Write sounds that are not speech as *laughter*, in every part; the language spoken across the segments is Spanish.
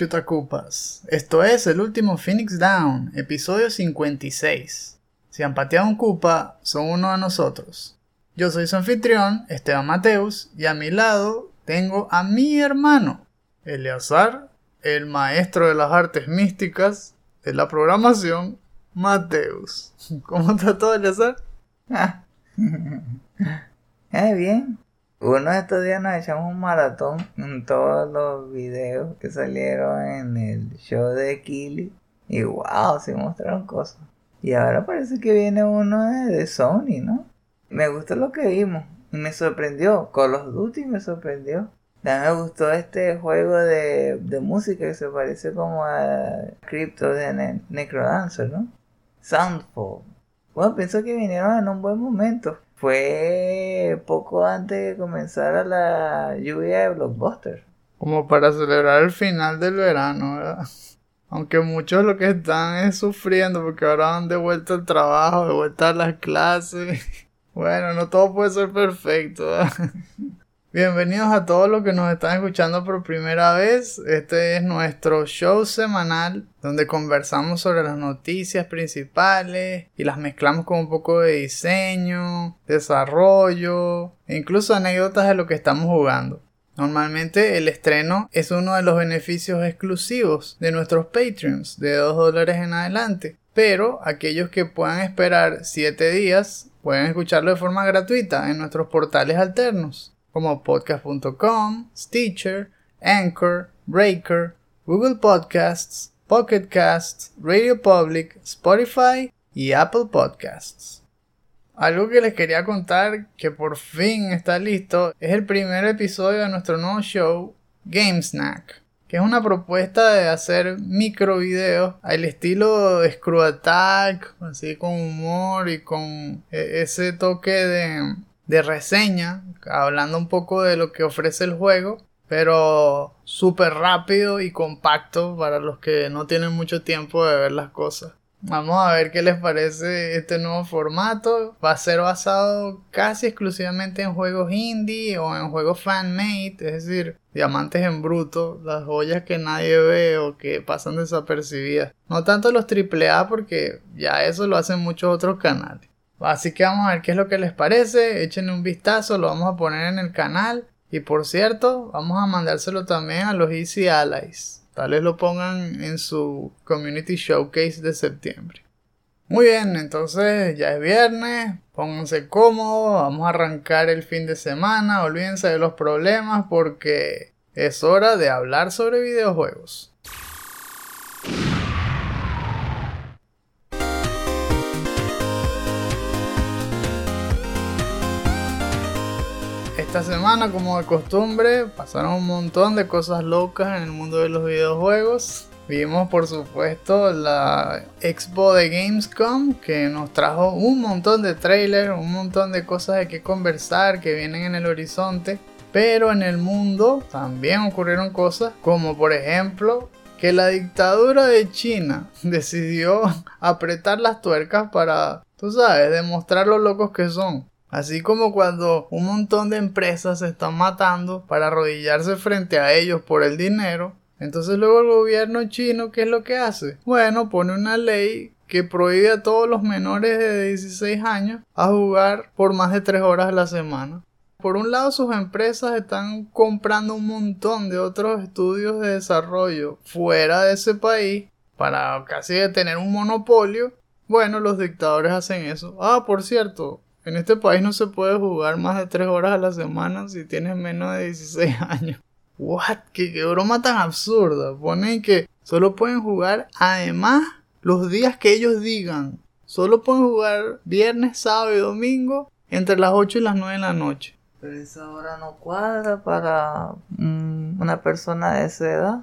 chutacupas, esto es el último Phoenix Down, episodio 56. Si han pateado un cupa, son uno de nosotros. Yo soy su anfitrión, Esteban Mateus, y a mi lado tengo a mi hermano, Eleazar, el maestro de las artes místicas de la programación, Mateus. *laughs* ¿Cómo está todo, Eleazar? Ah. *laughs* Eh, bien. Uno de estos días nos echamos un maratón en todos los videos que salieron en el show de Kili. Y wow, se mostraron cosas. Y ahora parece que viene uno de, Sony, ¿no? Me gustó lo que vimos. Y me sorprendió. Call of Duty me sorprendió. También me gustó este juego de, de música que se parece como a Crypto de Ne- Necrodancer, ¿no? Soundfall. Bueno, pienso que vinieron en un buen momento. Fue poco antes de comenzar la lluvia de Blockbuster. Como para celebrar el final del verano, ¿verdad? Aunque muchos lo que están es sufriendo porque ahora van de vuelta al trabajo, de vuelta a las clases. *laughs* Bueno, no todo puede ser perfecto. ¿verdad? Bienvenidos a todos los que nos están escuchando por primera vez. Este es nuestro show semanal donde conversamos sobre las noticias principales y las mezclamos con un poco de diseño, desarrollo e incluso anécdotas de lo que estamos jugando. Normalmente el estreno es uno de los beneficios exclusivos de nuestros Patreons de 2 dólares en adelante. Pero aquellos que puedan esperar 7 días pueden escucharlo de forma gratuita en nuestros portales alternos como podcast.com, Stitcher, Anchor, Breaker, Google Podcasts, Pocket Casts, Radio Public, Spotify y Apple Podcasts. Algo que les quería contar que por fin está listo es el primer episodio de nuestro nuevo show Game Snack, que es una propuesta de hacer micro videos al estilo Screw Attack, así con humor y con e- ese toque de, de reseña, hablando un poco de lo que ofrece el juego, pero súper rápido y compacto para los que no tienen mucho tiempo de ver las cosas. Vamos a ver qué les parece este nuevo formato. Va a ser basado casi exclusivamente en juegos indie o en juegos fan-made, es decir, diamantes en bruto, las joyas que nadie ve o que pasan desapercibidas. No tanto los AAA porque ya eso lo hacen muchos otros canales. Así que vamos a ver qué es lo que les parece. Échenle un vistazo, lo vamos a poner en el canal. Y por cierto, vamos a mandárselo también a los Easy Allies. Tal vez lo pongan en su Community Showcase de septiembre. Muy bien, entonces ya es viernes, pónganse cómodos, vamos a arrancar el fin de semana, olvídense de los problemas porque es hora de hablar sobre videojuegos. Esta semana, como de costumbre, pasaron un montón de cosas locas en el mundo de los videojuegos. Vimos, por supuesto, la expo de Gamescom que nos trajo un montón de trailers, un montón de cosas de que conversar que vienen en el horizonte. Pero en el mundo también ocurrieron cosas como, por ejemplo, que la dictadura de China *laughs* decidió apretar las tuercas para, tú sabes, demostrar lo locos que son. Así como cuando un montón de empresas se están matando para arrodillarse frente a ellos por el dinero, entonces luego el gobierno chino, ¿qué es lo que hace? Bueno, pone una ley que prohíbe a todos los menores de 16 años a jugar por más de 3 horas a la semana. Por un lado, sus empresas están comprando un montón de otros estudios de desarrollo fuera de ese país para casi tener un monopolio. Bueno, los dictadores hacen eso. Ah, por cierto, en este país no se puede jugar más de 3 horas a la semana si tienes menos de 16 *laughs* años. What? ¿Qué, qué broma tan absurda. Ponen que solo pueden jugar además los días que ellos digan. Solo pueden jugar viernes, sábado y domingo entre las 8 y las 9 de la noche. Pero esa hora no cuadra para mm, una persona de esa edad.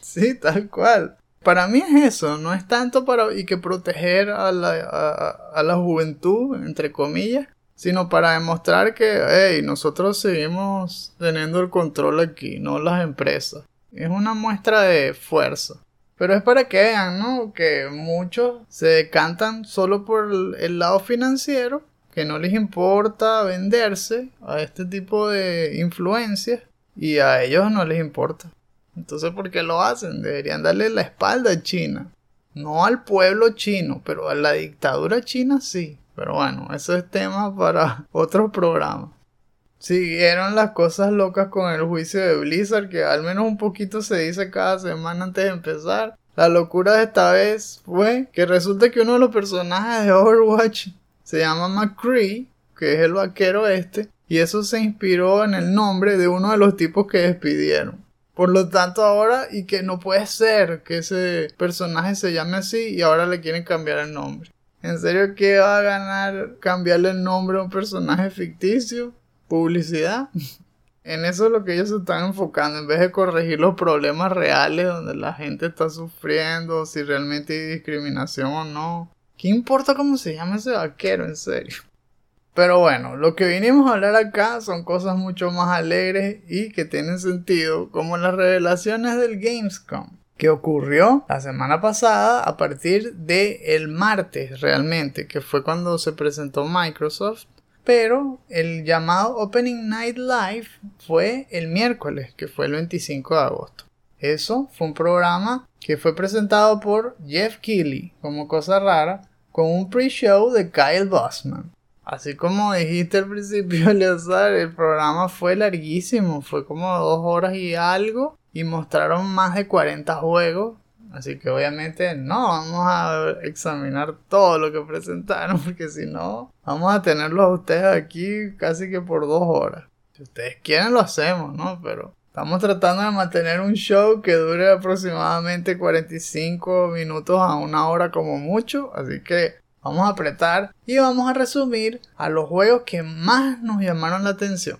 Sí, tal cual. Para mí es eso, no es tanto para y que proteger a la, a, a la juventud, entre comillas, sino para demostrar que hey, nosotros seguimos teniendo el control aquí, no las empresas. Es una muestra de fuerza. Pero es para que vean, ¿no? Que muchos se decantan solo por el lado financiero, que no les importa venderse a este tipo de influencias y a ellos no les importa. Entonces, ¿por qué lo hacen? Deberían darle la espalda a China. No al pueblo chino, pero a la dictadura china sí. Pero bueno, eso es tema para *laughs* otro programa. Siguieron las cosas locas con el juicio de Blizzard, que al menos un poquito se dice cada semana antes de empezar. La locura de esta vez fue que resulta que uno de los personajes de Overwatch se llama McCree, que es el vaquero este, y eso se inspiró en el nombre de uno de los tipos que despidieron. Por lo tanto ahora, y que no puede ser que ese personaje se llame así y ahora le quieren cambiar el nombre. ¿En serio qué va a ganar cambiarle el nombre a un personaje ficticio? ¿Publicidad? *laughs* en eso es lo que ellos se están enfocando, en vez de corregir los problemas reales donde la gente está sufriendo, si realmente hay discriminación o no. ¿Qué importa cómo se llama ese vaquero, en serio? Pero bueno, lo que vinimos a hablar acá son cosas mucho más alegres y que tienen sentido, como las revelaciones del Gamescom, que ocurrió la semana pasada a partir de el martes realmente, que fue cuando se presentó Microsoft, pero el llamado Opening Night Live fue el miércoles, que fue el 25 de agosto. Eso fue un programa que fue presentado por Jeff Keighley como cosa rara, con un pre-show de Kyle Bossman. Así como dijiste al principio, *laughs* Leozar, el programa fue larguísimo, fue como dos horas y algo, y mostraron más de 40 juegos. Así que obviamente no vamos a examinar todo lo que presentaron, *laughs* porque si no, vamos a tenerlos ustedes aquí casi que por dos horas. Si ustedes quieren, lo hacemos, ¿no? Pero estamos tratando de mantener un show que dure aproximadamente 45 minutos a una hora como mucho, así que Vamos a apretar y vamos a resumir a los juegos que más nos llamaron la atención.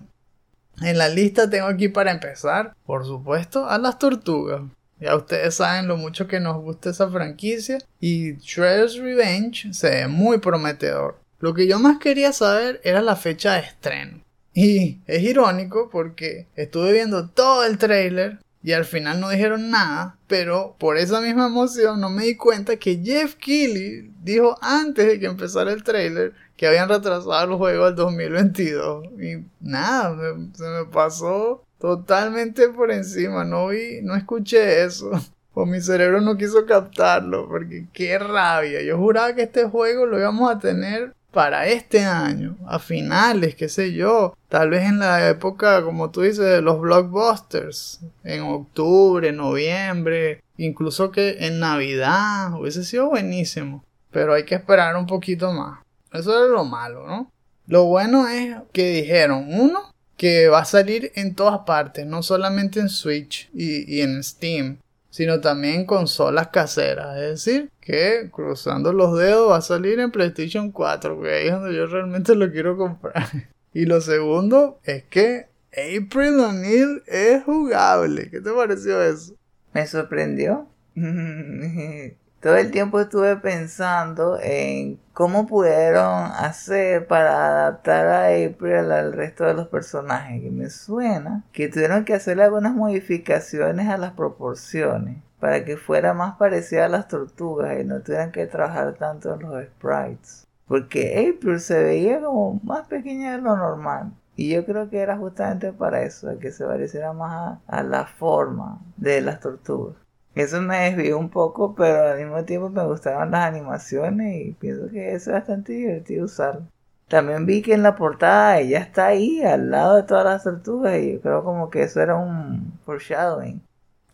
En la lista tengo aquí para empezar, por supuesto, a las tortugas. Ya ustedes saben lo mucho que nos gusta esa franquicia y Shredder's Revenge se ve muy prometedor. Lo que yo más quería saber era la fecha de estreno. Y es irónico porque estuve viendo todo el trailer y al final no dijeron nada, pero por esa misma emoción no me di cuenta que Jeff Keighley dijo antes de que empezara el trailer que habían retrasado el juego al 2022 y nada, se me pasó totalmente por encima, no vi, no escuché eso. *laughs* O mi cerebro no quiso captarlo, porque qué rabia. Yo juraba que este juego lo íbamos a tener para este año, a finales, qué sé yo, tal vez en la época, como tú dices, de los blockbusters, en octubre, noviembre, incluso que en Navidad, hubiese sido buenísimo, pero hay que esperar un poquito más. Eso es lo malo, ¿no? Lo bueno es que dijeron, uno, que va a salir en todas partes, no solamente en Switch y, y en Steam, sino también consolas caseras. Es decir, que cruzando los dedos va a salir en PlayStation 4, que ahí es donde yo realmente lo quiero comprar. *laughs* Y lo segundo es que April O'Neil es jugable. ¿Qué te pareció eso? Me sorprendió. *laughs* *laughs* Todo el tiempo estuve pensando en cómo pudieron hacer para adaptar a April al resto de los personajes. Y me suena que tuvieron que hacer algunas modificaciones a las proporciones para que fuera más parecida a las tortugas y no tuvieran que trabajar tanto en los sprites. Porque April se veía como más pequeña de lo normal. Y yo creo que era justamente para eso, que se pareciera más a la forma de las tortugas. Eso me desvió un poco, pero al mismo tiempo me gustaban las animaciones y pienso que es bastante divertido usarlo. También vi que en la portada ella está ahí, al lado de todas las tortugas, y yo creo como que eso era un foreshadowing.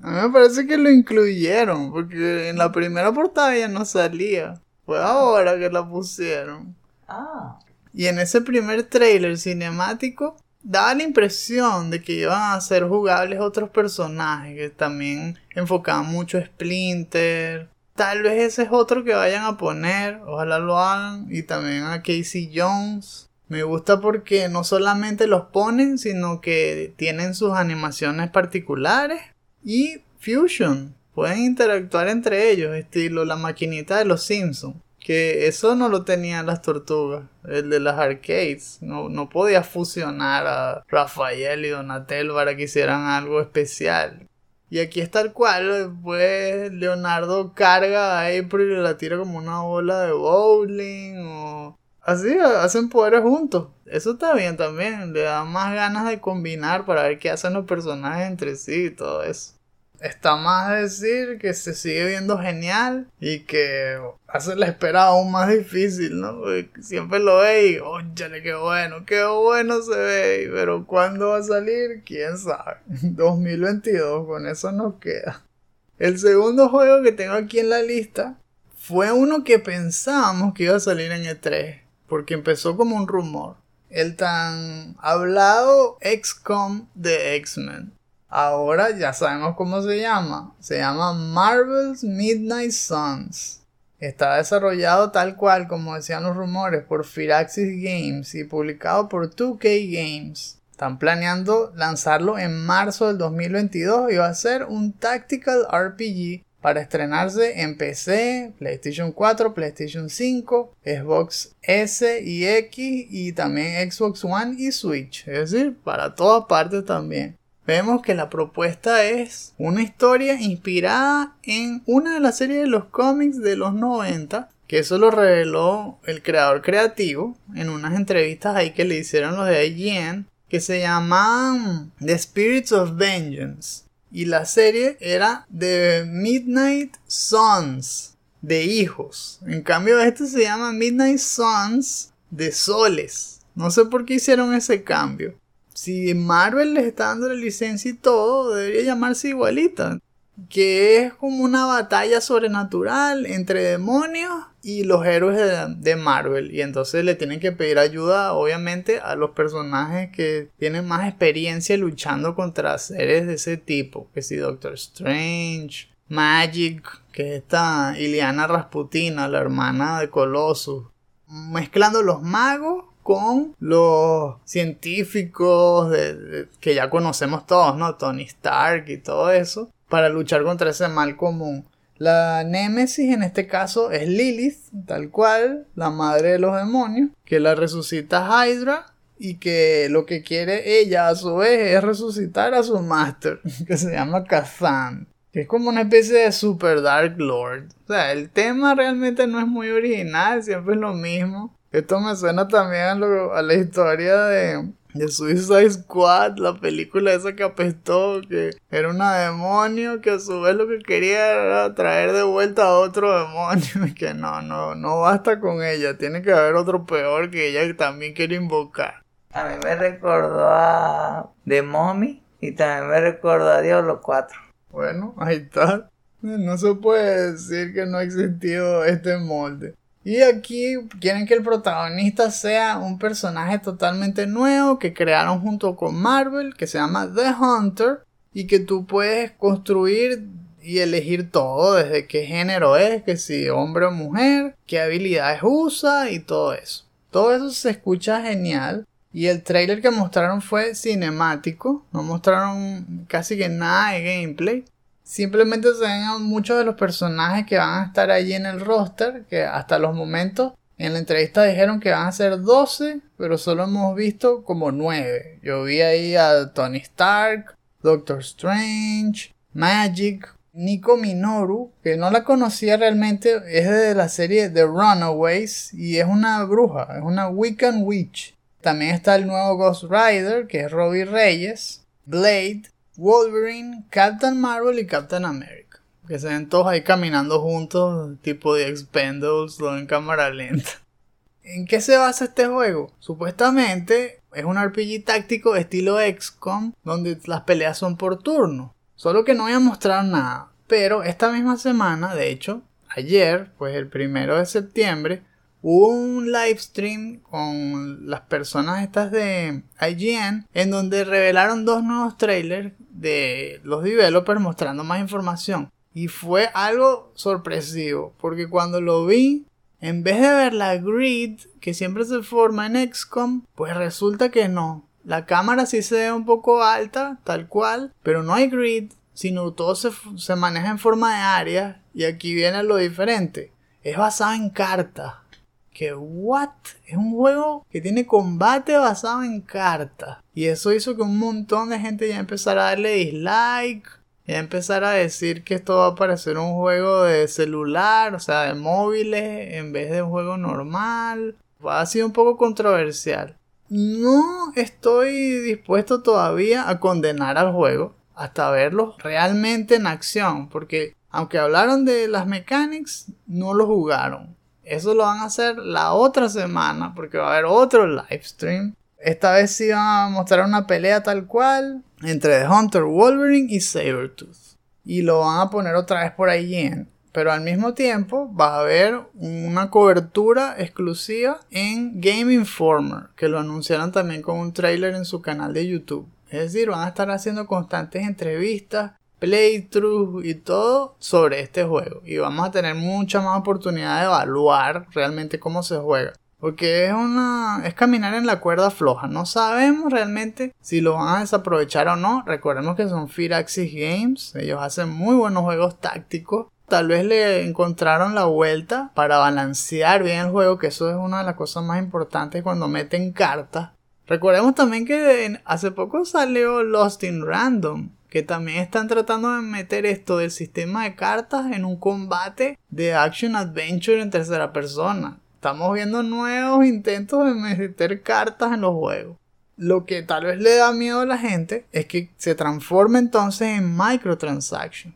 A mí me parece que lo incluyeron, porque en la primera portada ella no salía. Fue ahora que la pusieron. Ah. Y en ese primer trailer cinemático daba la impresión de que iban a ser jugables otros personajes que también enfocaban mucho a Splinter. Tal vez ese es otro que vayan a poner, ojalá lo hagan. Y también a Casey Jones. Me gusta porque no solamente los ponen, sino que tienen sus animaciones particulares. Y Fusion. Pueden interactuar entre ellos, estilo la maquinita de los Simpsons. Que eso no lo tenían las tortugas, el de las arcades. No, no podía fusionar a Rafael y Donatello para que hicieran algo especial. Y aquí es tal cual, después Leonardo carga a April y la tira como una bola de bowling o... Así, hacen poderes juntos. Eso está bien también, le da más ganas de combinar para ver qué hacen los personajes entre sí y todo eso. Está más decir que se sigue viendo genial y que hace la espera aún más difícil, ¿no? Siempre lo ve y, óyale, qué bueno, qué bueno se ve. Pero ¿cuándo va a salir? ¿Quién sabe? *laughs* 2022, con eso nos queda. El segundo juego que tengo aquí en la lista fue uno que pensábamos que iba a salir en E3, porque empezó como un rumor. El tan hablado XCOM de X-Men. Ahora ya sabemos cómo se llama. Se llama Marvel's Midnight Suns. Está desarrollado tal cual como decían los rumores por Firaxis Games y publicado por 2K Games. Están planeando lanzarlo en marzo del 2022 y va a ser un tactical RPG para estrenarse en PC, PlayStation 4, PlayStation 5, Xbox S y X y también Xbox One y Switch. Es decir, para todas partes también vemos que la propuesta es una historia inspirada en una de las series de los cómics de los 90, que eso lo reveló el creador creativo en unas entrevistas ahí que le hicieron los de IGN, que se llaman The Spirits of Vengeance. Y la serie era The Midnight Sons, de hijos. En cambio, este se llama Midnight Sons de soles. No sé por qué hicieron ese cambio si Marvel les está dando la licencia y todo, debería llamarse igualita. Que es como una batalla sobrenatural entre demonios y los héroes de, Marvel. Y entonces le tienen que pedir ayuda, obviamente, a los personajes que tienen más experiencia luchando contra seres de ese tipo. Que si Doctor Strange, Magic, que es esta Iliana Rasputina, la hermana de Colossus. Mezclando los magos con los científicos que ya conocemos todos, ¿no? Tony Stark y todo eso, para luchar contra ese mal común. La Némesis en este caso es Lilith, tal cual, la madre de los demonios, que la resucita Hydra y que lo que quiere ella a su vez es resucitar a su master, *laughs* que se llama Kazan. Que es como una especie de Super Dark Lord. O sea, el tema realmente no es muy original, siempre es lo mismo. Esto me suena también a, la historia de, de Suicide Squad, la película esa que apestó, que era una demonio que a su vez lo que quería era traer de vuelta a otro demonio *laughs* y que no, no, no basta con ella, tiene que haber otro peor que ella también quiere invocar. A mí me recordó a The Mommy y también me recordó a Diablo 4. Bueno, ahí está. No se puede decir que no ha existido este molde. Y aquí quieren que el protagonista sea un personaje totalmente nuevo que crearon junto con Marvel, que se llama The Hunter, y que tú puedes construir y elegir todo, desde qué género es, que si hombre o mujer, qué habilidades usa y todo eso. Todo eso se escucha genial. Y el trailer que mostraron fue cinemático, no mostraron casi que nada de gameplay. Simplemente se ven muchos de los personajes que van a estar allí en el roster, que hasta los momentos en la entrevista dijeron que van a ser 12, pero solo hemos visto como 9. Yo vi ahí a Tony Stark, Doctor Strange, Magic, Nico Minoru, que no la conocía realmente, es de la serie The Runaways y es una bruja, es una Wiccan Witch. También está el nuevo Ghost Rider, que es Robbie Reyes, Blade, Wolverine, Captain Marvel y Captain America. Que se ven todos ahí caminando juntos, tipo de Expendables, todo en cámara lenta. ¿En qué se basa este juego? Supuestamente es un RPG táctico estilo XCOM, donde las peleas son por turno. Solo que no voy a mostrar nada. Pero esta misma semana, de hecho, ayer, pues el primero de septiembre, hubo un live stream con las personas estas de IGN en donde revelaron dos nuevos trailers de los developers mostrando más información. Y fue algo sorpresivo, porque cuando lo vi, en vez de ver la grid que siempre se forma en XCOM, pues resulta que no. La cámara sí se ve un poco alta, tal cual, pero no hay grid, sino todo se, se maneja en forma de área. Y aquí viene lo diferente. Es basado en cartas que what es un juego que tiene combate basado en cartas y eso hizo que un montón de gente ya empezara a darle dislike Ya empezar a decir que esto va a parecer un juego de celular, o sea, de móviles, en vez de un juego normal. Ha sido un poco controversial. No estoy dispuesto todavía a condenar al juego hasta verlo realmente en acción, porque aunque hablaron de las mechanics, no lo jugaron. Eso lo van a hacer la otra semana, porque va a haber otro live stream. Esta vez sí van a mostrar una pelea tal cual entre The Hunter Wolverine y Sabertooth. Y lo van a poner otra vez por ahí en pero al mismo tiempo va a haber una cobertura exclusiva en Game Informer, que lo anunciaron también con un trailer en su canal de YouTube. Es decir, van a estar haciendo constantes entrevistas, playthroughs y todo sobre este juego. Y vamos a tener mucha más oportunidad de evaluar realmente cómo se juega. Porque es una. es caminar en la cuerda floja. No sabemos realmente si lo van a desaprovechar o no. Recordemos que son Firaxis Games. Ellos hacen muy buenos juegos tácticos. Tal vez le encontraron la vuelta para balancear bien el juego, que eso es una de las cosas más importantes cuando meten cartas. Recordemos también que hace poco salió Lost in Random, que también están tratando de meter esto del sistema de cartas en un combate de action adventure en tercera persona. Estamos viendo nuevos intentos de meter cartas en los juegos. Lo que tal vez le da miedo a la gente es que se transforme entonces en microtransaction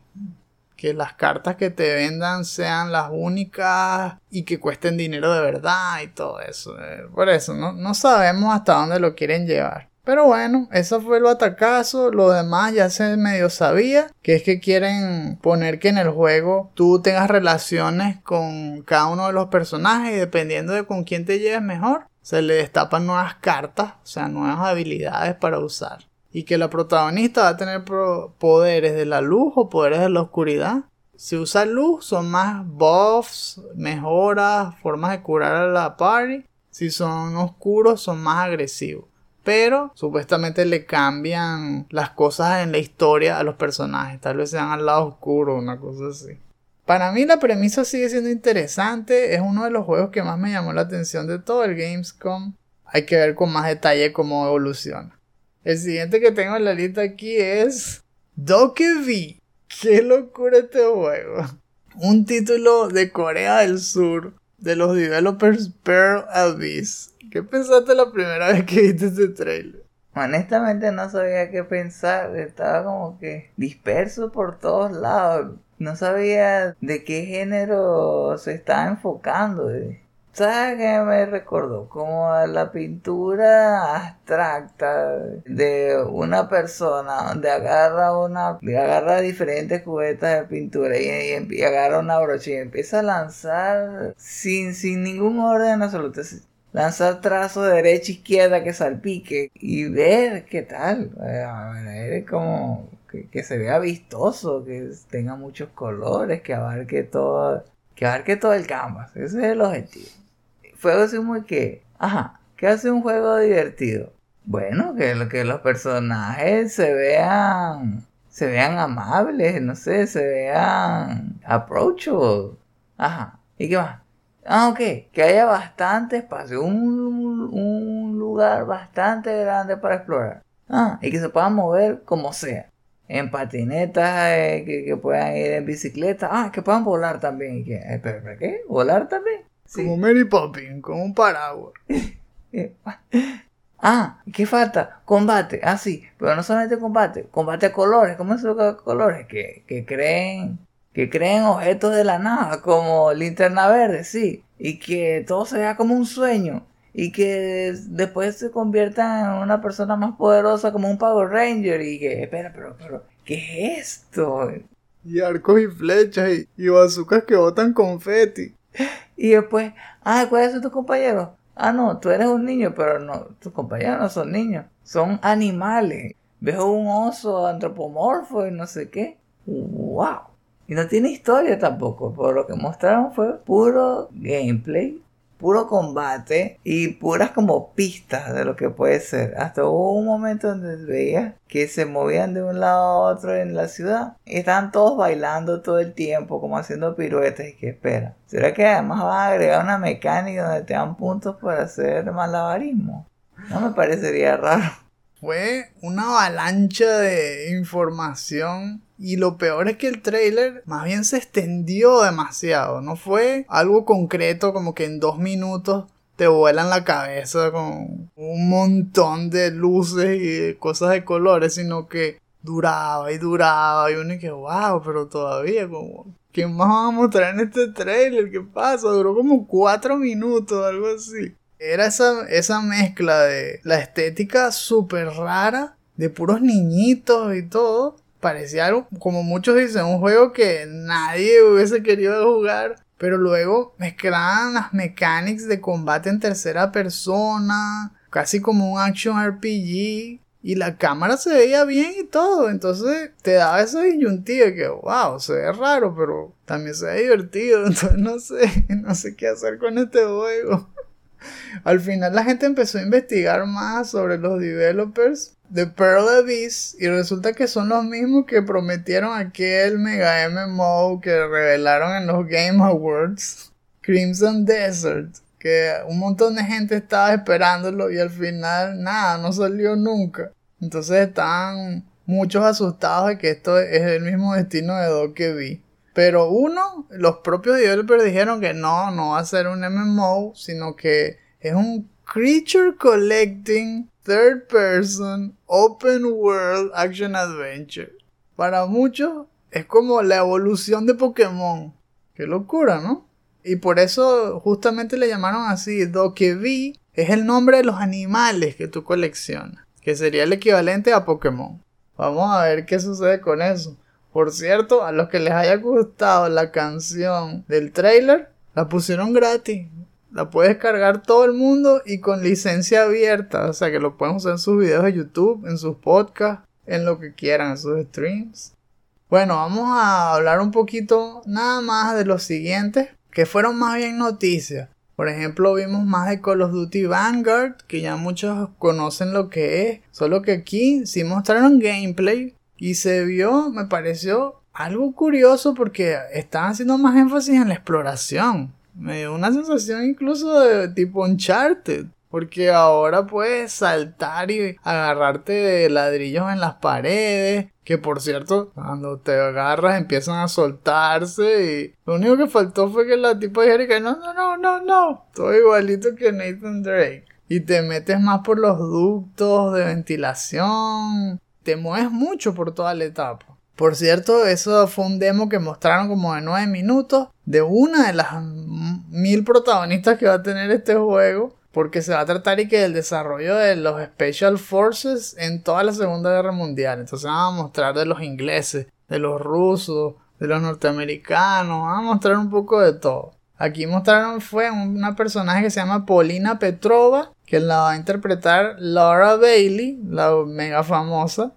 que las cartas que te vendan sean las únicas y que cuesten dinero de verdad y todo eso. Eh, por eso, no, no sabemos hasta dónde lo quieren llevar. Pero bueno, eso fue el batacazo. Lo demás ya se medio sabía. Que es que quieren poner que en el juego tú tengas relaciones con cada uno de los personajes. Y dependiendo de con quién te lleves mejor, se le destapan nuevas cartas. O sea, nuevas habilidades para usar y que la protagonista va a tener poderes de la luz o poderes de la oscuridad. Si usa luz son más buffs, mejoras, formas de curar a la party. Si son oscuros son más agresivos. Pero supuestamente le cambian las cosas en la historia a los personajes. Tal vez sean al lado oscuro, una cosa así. Para mí la premisa sigue siendo interesante. Es uno de los juegos que más me llamó la atención de todo el Gamescom. Hay que ver con más detalle cómo evoluciona. El siguiente que tengo en la lista aquí es V. ¡Qué locura este juego! Un título de Corea del Sur de los developers Pearl Abyss. ¿Qué pensaste la primera vez que viste este trailer? Honestamente no sabía qué pensar, estaba como que disperso por todos lados. No sabía de qué género se estaba enfocando. ¿Sabes qué me recordó? Como la pintura abstracta de una persona donde agarra una, agarra diferentes cubetas de pintura y, agarra una brocha y empieza a lanzar sin, sin ningún orden absoluto. Lanzar trazos de derecha a izquierda que salpique y ver qué tal. ver como que, que se vea vistoso, que tenga muchos colores, que abarque todo, que abarque todo el canvas. Ese es el objetivo fue así muy que, ajá, ¿qué hace un juego divertido? Bueno, que, que los personajes se vean, se vean amables, no sé, se vean approachable. Ajá, ¿y qué más? Ah, ok, que haya bastante espacio, un, un lugar bastante grande para explorar. Ah, y que se puedan mover como sea. En patinetas, eh, que, puedan ir en bicicleta. Ah, que puedan volar también. ¿Y que, eh, ¿Pero qué? ¿Volar también? Como Mary Poppins, con un paraguas. *laughs* ah, ¿qué falta? Combate. Ah, sí, pero no solamente combate, combate a colores. ¿Cómo eso de colores? Que, que creen que creen objetos de la nada, como linterna verde, sí, y que todo se vea como un sueño, y que después se conviertan en una persona más poderosa como un Power Ranger, y que, espera, pero, pero, ¿qué es esto? Y arcos y flechas y, y bazucas que botan confeti. *laughs* Y después, ah, ¿cuáles son tus compañeros? Ah, no, tú eres un niño, pero no, tus compañeros no son niños, son animales. Veo un oso antropomorfo y no sé qué. ¡Wow! Y no tiene historia tampoco, por lo que mostraron fue puro gameplay puro combate y puras como pistas de lo que puede ser. Hasta hubo un momento donde veía que se movían de un lado a otro en la ciudad y estaban todos bailando todo el tiempo, como haciendo piruetas y que espera. ¿Será que además van a agregar una mecánica donde te dan puntos para hacer malabarismo? No me parecería raro. Fue una avalancha de información Y lo peor es que el trailer más bien se extendió demasiado. No fue algo concreto como que en dos minutos te vuelan la cabeza con un montón de luces y cosas de colores, sino que duraba y duraba y uno que wow, pero todavía como ¿qué más vamos a mostrar en este trailer? ¿Qué pasa? Duró como cuatro minutos, algo así. Era esa, esa mezcla de la estética súper rara, de puros niñitos y todo. Parecía algo, como muchos dicen, un juego que nadie hubiese querido jugar. Pero luego mezclaban las mechanics de combate en tercera persona, casi como un action RPG. Y la cámara se veía bien y todo. Entonces te daba esa disyuntiva que, wow, se ve raro, pero también se ve divertido. *laughs* Entonces no sé, no sé qué hacer con este juego. Al final la gente empezó a investigar más sobre los developers de Pearl Abyss y resulta que son los mismos que prometieron aquel mega MMO que revelaron en los Game Awards, Crimson Desert, que un montón de gente estaba esperándolo y al final nada, no salió nunca. Entonces están muchos asustados de que esto es el mismo destino de Dokebi. Pero uno, los propios developers dijeron que no, no va a ser un MMO, sino que es un creature collecting Third Person Open World Action Adventure. Para muchos es como la evolución de Pokémon. Qué locura, ¿no? Y por eso justamente le llamaron así. Dokebi es el nombre de los animales que tú coleccionas. Que sería el equivalente a Pokémon. Vamos a ver qué sucede con eso. Por cierto, a los que les haya gustado la canción del trailer, la pusieron gratis. La puedes cargar todo el mundo y con licencia abierta. O sea que lo pueden usar en sus videos de YouTube, en sus podcasts, en lo que quieran, en sus streams. Bueno, vamos a hablar un poquito nada más de los siguientes, que fueron más bien noticias. Por ejemplo, vimos más de Call of Duty Vanguard, que ya muchos conocen lo que es. Solo que aquí sí mostraron gameplay y se vio, me pareció algo curioso porque estaban haciendo más énfasis en la exploración me dio una sensación incluso de tipo Uncharted. Porque ahora puedes saltar y agarrarte de ladrillos en las paredes. Que por cierto, cuando te agarras empiezan a soltarse. Y lo único que faltó fue que la tipa dijera que no, no, no, no, no. Todo igualito que Nathan Drake. Y te metes más por los ductos de ventilación. Te mueves mucho por toda la etapa. Por cierto, eso fue un demo que mostraron como de 9 minutos de una de las mil protagonistas que va a tener este juego. Porque se va a tratar y que del desarrollo de los Special Forces en toda la Segunda Guerra Mundial. Entonces van a mostrar de los ingleses, de los rusos, de los norteamericanos. Van a mostrar un poco de todo. Aquí mostraron fue una personaje que se llama Polina Petrova, que la va a interpretar Laura Bailey, la mega famosa.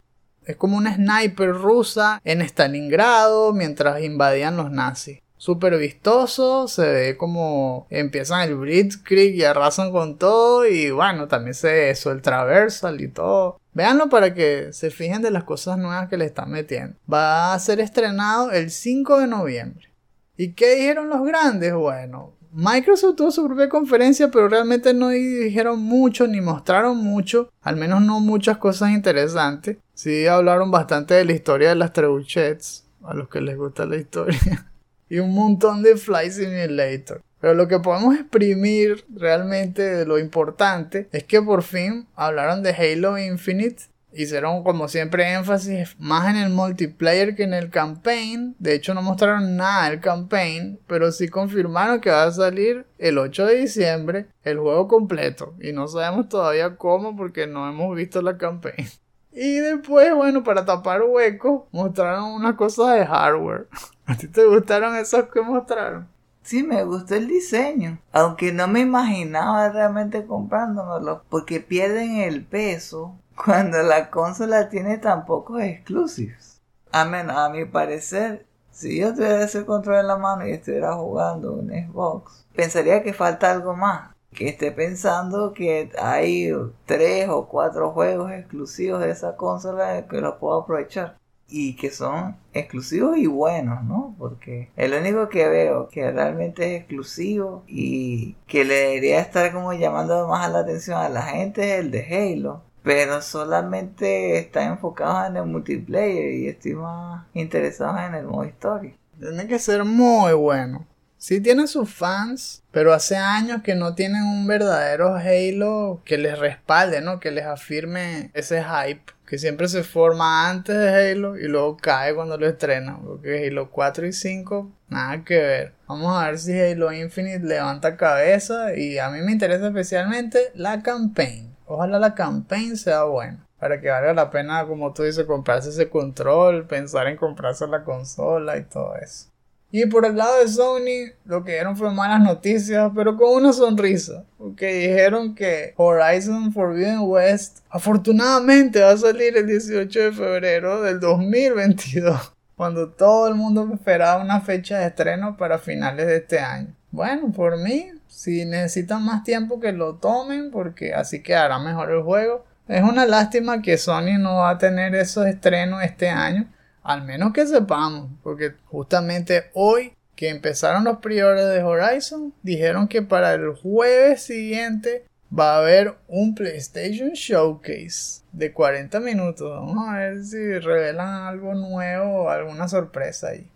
Es como una sniper rusa en Stalingrado mientras invadían los nazis. Súper vistoso, se ve como empiezan el Blitzkrieg y arrasan con todo y bueno, también se eso, el traversal y todo. Véanlo para que se fijen de las cosas nuevas que le están metiendo. Va a ser estrenado el 5 de noviembre. ¿Y qué dijeron los grandes? Bueno, Microsoft tuvo su propia conferencia, pero realmente no dijeron mucho ni mostraron mucho, al menos no muchas cosas interesantes. Sí hablaron bastante de la historia de las trebuchets, a los que les gusta la historia, *laughs* y un montón de Flight Simulator. Pero lo que podemos exprimir realmente de lo importante es que por fin hablaron de Halo Infinite hicieron como siempre énfasis más en el multiplayer que en el campaign. De hecho no mostraron nada del campaign, pero sí confirmaron que va a salir el 8 de diciembre el juego completo. Y no sabemos todavía cómo porque no hemos visto la campaign. *laughs* Y después, bueno, para tapar huecos, mostraron unas cosas de hardware. *laughs* ¿A ti te gustaron esos que mostraron? Sí, me gustó el diseño. Aunque no me imaginaba realmente comprándomelo. Porque pierden el peso cuando la consola tiene tan pocos exclusivos. A, menos, a mi parecer, si yo tuviera ese control en la mano y estuviera jugando un Xbox, pensaría que falta algo más. Que esté pensando que hay tres o cuatro juegos exclusivos de esa consola que los puedo aprovechar. Y que son exclusivos y buenos, ¿no? Porque el único que veo que realmente es exclusivo y que le debería estar como llamando más la atención a la gente es el de Halo pero solamente están enfocados en el multiplayer y estoy más interesado en el modo historia. Tiene que ser muy bueno. Sí tiene sus fans, pero hace años que no tienen un verdadero Halo que les respalde, ¿no? Que les afirme ese hype que siempre se forma antes de Halo y luego cae cuando lo estrenan. Porque Halo 4 y 5, nada que ver. Vamos a ver si Halo Infinite levanta cabeza y a mí me interesa especialmente la campaign. Ojalá la campaign sea buena. Para que valga la pena, como tú dices, comprarse ese control, pensar en comprarse la consola y todo eso. Y por el lado de Sony, lo que dieron fue malas noticias, pero con una sonrisa. Porque dijeron que Horizon Forbidden West afortunadamente va a salir el 18 de febrero del 2022. *laughs* Cuando todo el mundo esperaba una fecha de estreno para finales de este año. Bueno, por mí, si necesitan más tiempo que lo tomen, porque así quedará mejor el juego. Es una lástima que Sony no va a tener esos estrenos este año al menos que sepamos, porque justamente hoy que empezaron los priores de Horizon, dijeron que para el jueves siguiente va a haber un PlayStation Showcase de 40 minutos. Vamos a ver si revelan algo nuevo o alguna sorpresa ahí.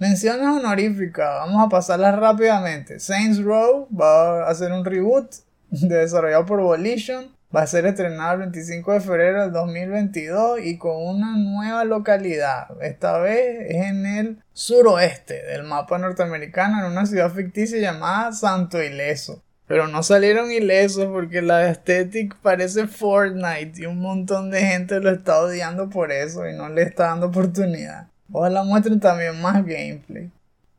Menciones honoríficas, vamos a pasarlas rápidamente. Saints Row va a hacer un reboot desarrollado por Volition va a ser estrenado el 25 de febrero del 2022 y con una nueva localidad. Esta vez es en el suroeste del mapa norteamericano, en una ciudad ficticia llamada Santo Ileso. Pero no salieron ilesos porque la estética parece Fortnite y un montón de gente lo está odiando por eso y no le está dando oportunidad. Ojalá muestren también más gameplay.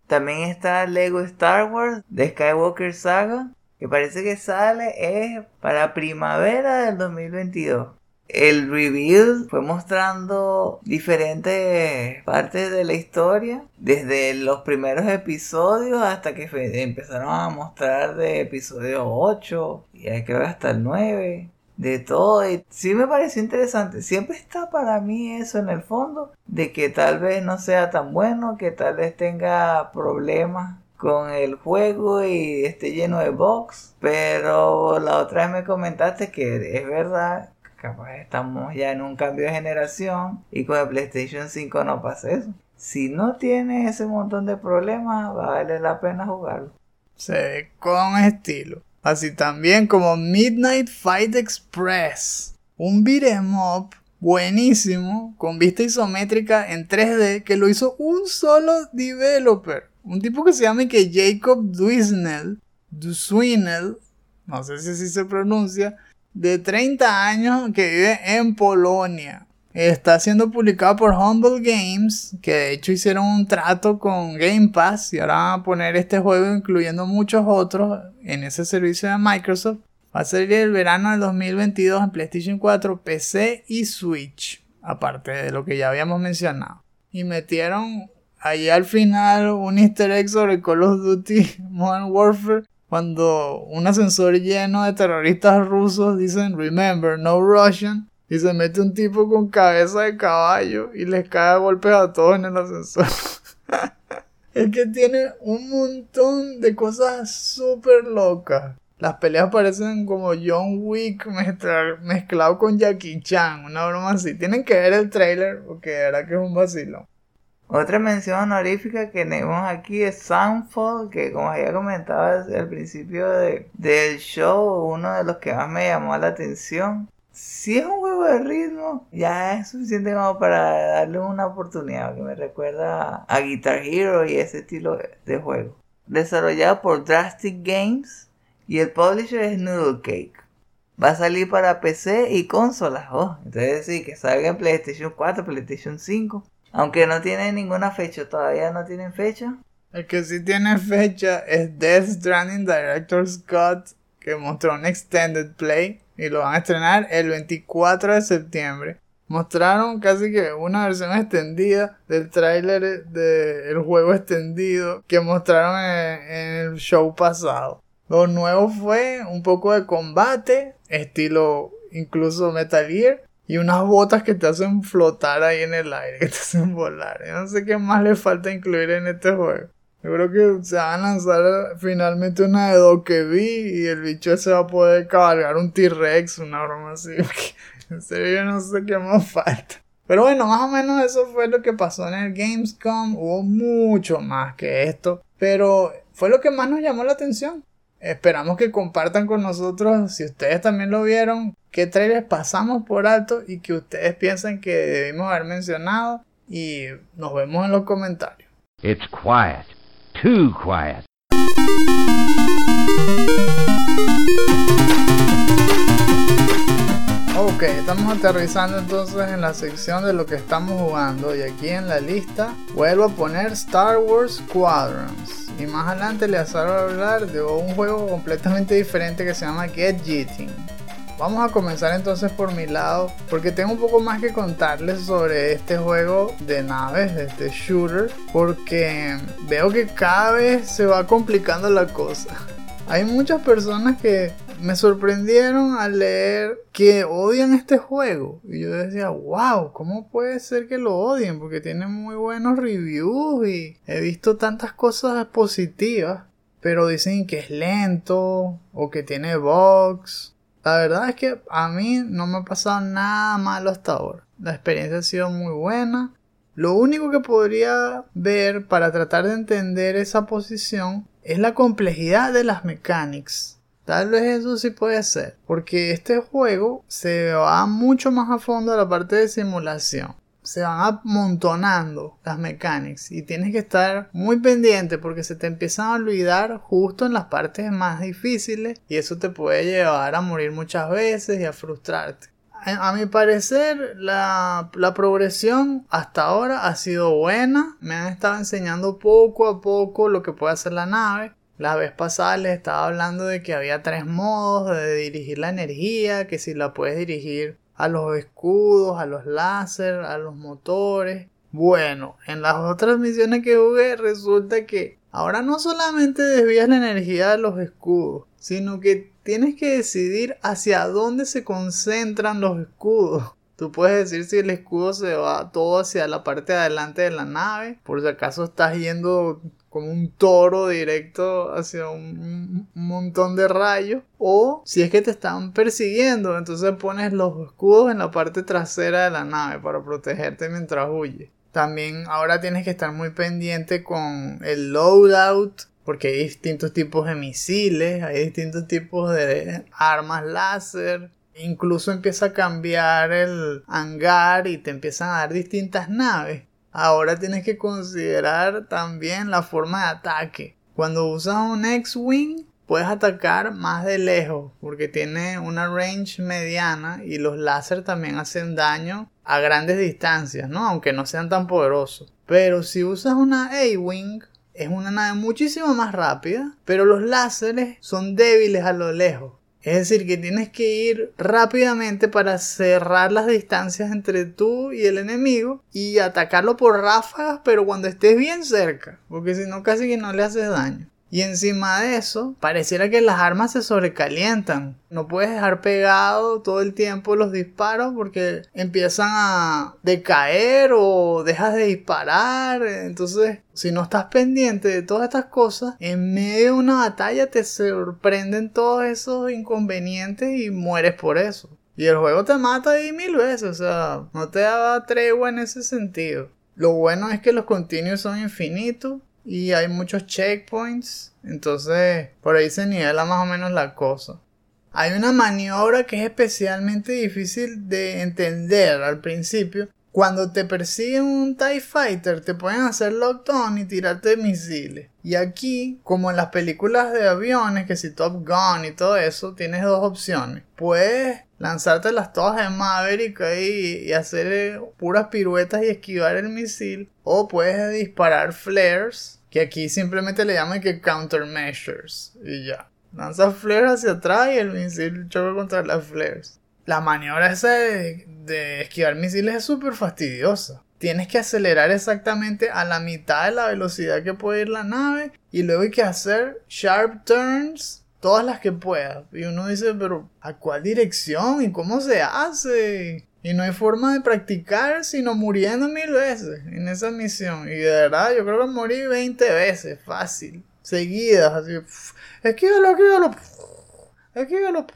También está Lego Star Wars de Skywalker Saga que parece que sale es para primavera del 2022. El reveal fue mostrando diferentes partes de la historia, desde los primeros episodios hasta que empezaron a mostrar de episodio 8 y creo que hasta el 9 de todo y sí me pareció interesante. Siempre está para mí eso en el fondo de que tal vez no sea tan bueno, que tal vez tenga problemas con el juego y esté lleno de box. Pero la otra vez me comentaste que es verdad, capaz estamos ya en un cambio de generación y con el PlayStation 5 no pasa eso. Si no tiene ese montón de problemas, vale la pena jugarlo. Se ve con estilo. Así también como Midnight Fight Express. Un beat'em up buenísimo con vista isométrica en 3D que lo hizo un solo developer. Un tipo que se llama que Jacob Duisnel, Duswinel, no sé si así se pronuncia, de 30 años que vive en Polonia. Está siendo publicado por Humble Games, que de hecho hicieron un trato con Game Pass y ahora van a poner este juego incluyendo muchos otros en ese servicio de Microsoft. Va a salir el verano del 2022 en PlayStation 4, PC y Switch, aparte de lo que ya habíamos mencionado. Y metieron ahí al final un easter egg sobre Call of Duty *laughs* Modern Warfare cuando un ascensor lleno de terroristas rusos dicen Remember, no Russian y se mete un tipo con cabeza de caballo y les cae a golpes a todos en el ascensor. *laughs* es que tiene un montón de cosas súper locas. Las peleas parecen como John Wick mezclado con Jackie Chan, una broma así. Tienen que ver el trailer porque era que es un vacilo. Otra mención honorífica que tenemos aquí es Soundfall, que como había comentado al principio del show, uno de los que más me llamó la atención. Si es un juego de ritmo, ya es suficiente como para darle una oportunidad, que me recuerda a Guitar Hero y ese estilo de juego. Desarrollado por Drastic Games y el publisher es Noodle Cake. Va a salir para PC y consolas. Oh, entonces sí, que salga en PlayStation 4, PlayStation 5 aunque no tiene ninguna fecha, todavía no tienen fecha. El que sí tiene fecha es Death Stranding Director's Cut, que mostró un extended play y lo van a estrenar el 24 de septiembre. Mostraron casi que una versión extendida del tráiler del juego extendido que mostraron en, en el show pasado. Lo nuevo fue un poco de combate, estilo incluso Metal Gear, y unas botas que te hacen flotar ahí en el aire, *laughs* que te hacen volar. no sé qué más le falta incluir en este juego. Yo creo que se van a lanzar finalmente una de Dokebi y el bicho se va a poder cabalgar un T-Rex, una broma así. *laughs* En serio, no sé qué más falta. Pero bueno, más o menos eso fue lo que pasó en el Gamescom. Hubo mucho más que esto. Pero fue lo que más nos llamó la atención. Esperamos que compartan con nosotros si ustedes también lo vieron, qué trailers pasamos por alto y que ustedes piensan que debimos haber mencionado. Y nos vemos en los comentarios. It's quiet. Too quiet. Ok, estamos aterrizando entonces en la sección de lo que estamos jugando y aquí en la lista vuelvo a poner Star Wars Squadrons y más adelante les a hablar de un juego completamente diferente que se llama Get Jitting. Vamos a comenzar entonces por mi lado porque tengo un poco más que contarles sobre este juego de naves, de este shooter, porque veo que cada vez se va complicando la cosa. Hay muchas personas que me sorprendieron al leer que odian este juego. Y yo decía, wow, ¿cómo puede ser que lo odien? Porque tiene muy buenos reviews y he visto tantas cosas positivas. Pero dicen que es lento o que tiene bugs. La verdad es que a mí no me ha pasado nada malo hasta ahora. La experiencia ha sido muy buena. Lo único que podría ver para tratar de entender esa posición es la complejidad de las mechanics. Tal vez eso sí puede ser, porque este juego se va mucho más a fondo a la parte de simulación. Se van amontonando las mechanics y tienes que estar muy pendiente porque se te empiezan a olvidar justo en las partes más difíciles y eso te puede llevar a morir muchas veces y a frustrarte. A mi parecer, la, la, progresión hasta ahora ha sido buena. Me han estado enseñando poco a poco lo que puede hacer la nave. La vez pasada les estaba hablando de que había tres modos de dirigir la energía, que si la puedes dirigir a los escudos, a los láser, a los motores. Bueno, en las otras misiones que jugué resulta que ahora no solamente desvías la energía de los escudos, sino que tienes que decidir hacia dónde se concentran los escudos. Tú puedes decir si el escudo se va todo hacia la parte de adelante de la nave, por si acaso estás yendo como un toro directo hacia un, montón de rayos. O si es que te están persiguiendo, entonces pones los escudos en la parte trasera de la nave para protegerte mientras huye. También ahora tienes que estar muy pendiente con el loadout. Porque hay distintos tipos de misiles, hay distintos tipos de armas láser. Incluso empieza a cambiar el hangar y te empiezan a dar distintas naves. Ahora tienes que considerar también la forma de ataque. Cuando usas un X-Wing, puedes atacar más de lejos porque tiene una range mediana y los láser también hacen daño a grandes distancias, ¿no? Aunque no sean tan poderosos. Pero si usas una A-Wing, es una nave muchísimo más rápida, pero los láseres son débiles a lo lejos. Es decir, que tienes que ir rápidamente para cerrar las distancias entre tú y el enemigo y atacarlo por ráfagas, pero cuando estés bien cerca, porque si no casi que no le haces daño. Y encima de eso, pareciera que las armas se sobrecalientan. No puedes dejar pegado todo el tiempo los disparos porque empiezan a decaer o dejas de disparar. Entonces, si no estás pendiente de todas estas cosas, en medio de una batalla te sorprenden todos esos inconvenientes y mueres por eso. Y el juego te mata ahí mil veces, o sea, no te da tregua en ese sentido. Lo bueno es que los continuos son infinitos y hay muchos checkpoints. Entonces, por ahí se nivela más o menos la cosa. Hay una maniobra que es especialmente difícil de entender al principio. Cuando te persiguen un TIE Fighter, te pueden hacer lockdown y tirarte misiles. Y aquí, como en las películas de aviones, que si Top Gun y todo eso, tienes dos opciones. Puedes lanzarte las todas de Maverick y, y hacer eh, puras piruetas y esquivar el misil. O puedes disparar flares, que aquí simplemente le llaman que countermeasures. Y ya. Lanzas flares hacia atrás y el misil choca contra las flares. La maniobra esa de, de esquivar misiles es súper fastidiosa. Tienes que acelerar exactamente a la mitad de la velocidad que puede ir la nave. Y luego hay que hacer sharp turns todas las que pueda. Y uno dice, pero ¿a cuál dirección? ¿Y cómo se hace? Y no hay forma de practicar sino muriendo mil veces en esa misión. Y de verdad, yo creo que morí 20 veces, fácil. Seguidas, así. Esquívalo, esquívalo. Esquívalo,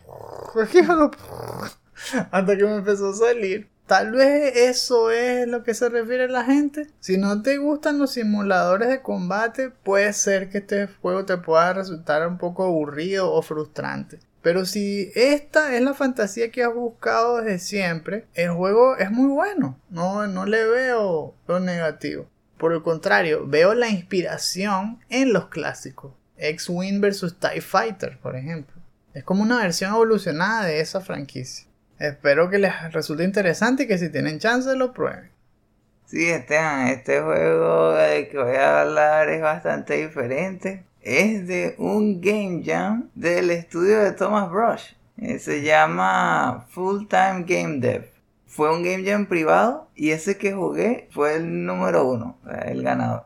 esquívalo. *laughs* Hasta que me empezó a salir. Tal vez eso es lo que se refiere la gente. Si no te gustan los simuladores de combate, puede ser que este juego te pueda resultar un poco aburrido o frustrante. Pero si esta es la fantasía que has buscado desde siempre, el juego es muy bueno. No, no le veo lo negativo. Por el contrario, veo la inspiración en los clásicos. X-Wing vs TIE Fighter, por ejemplo. Es como una versión evolucionada de esa franquicia. Espero que les resulte interesante y que si tienen chance lo prueben. Sí, Esteban, este juego del que voy a hablar es bastante diferente. Es de un Game Jam del estudio de Thomas Brush. Eh, Se llama Full Time Game Dev. Fue un Game Jam privado y ese que jugué fue el número uno, el ganador.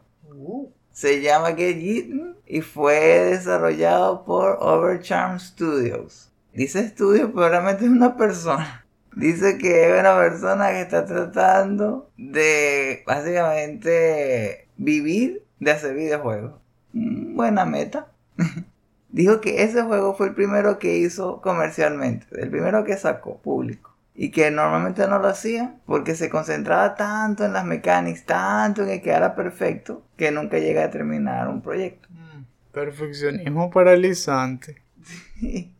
Se llama Get Eaten y fue desarrollado por Overcharm Studios. Dice estudio, pero realmente es una persona. Dice que es una persona que está tratando de básicamente vivir de hacer videojuegos. Mm, Buena meta. *laughs* Dijo que ese juego fue el primero que hizo comercialmente, el primero que sacó público. Y que normalmente no lo hacía porque se concentraba tanto en las mecánicas, tanto en que quedara perfecto, que nunca llega a terminar un proyecto. Perfeccionismo paralizante. *laughs*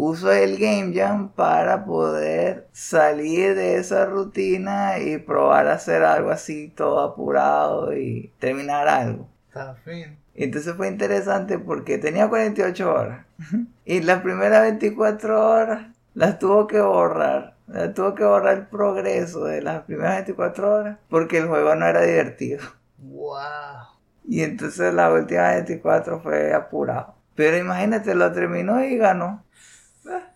Uso el Game Jam para poder salir de esa rutina y probar a hacer algo así todo apurado y terminar algo. Está fin. Entonces fue interesante porque tenía 48 horas *laughs* y las primeras 24 horas las tuvo que borrar. Las tuvo que borrar el progreso de las primeras 24 horas porque el juego no era divertido. *laughs* Wow. Y entonces la última 24 fue apurado. Pero imagínate, lo terminó y ganó.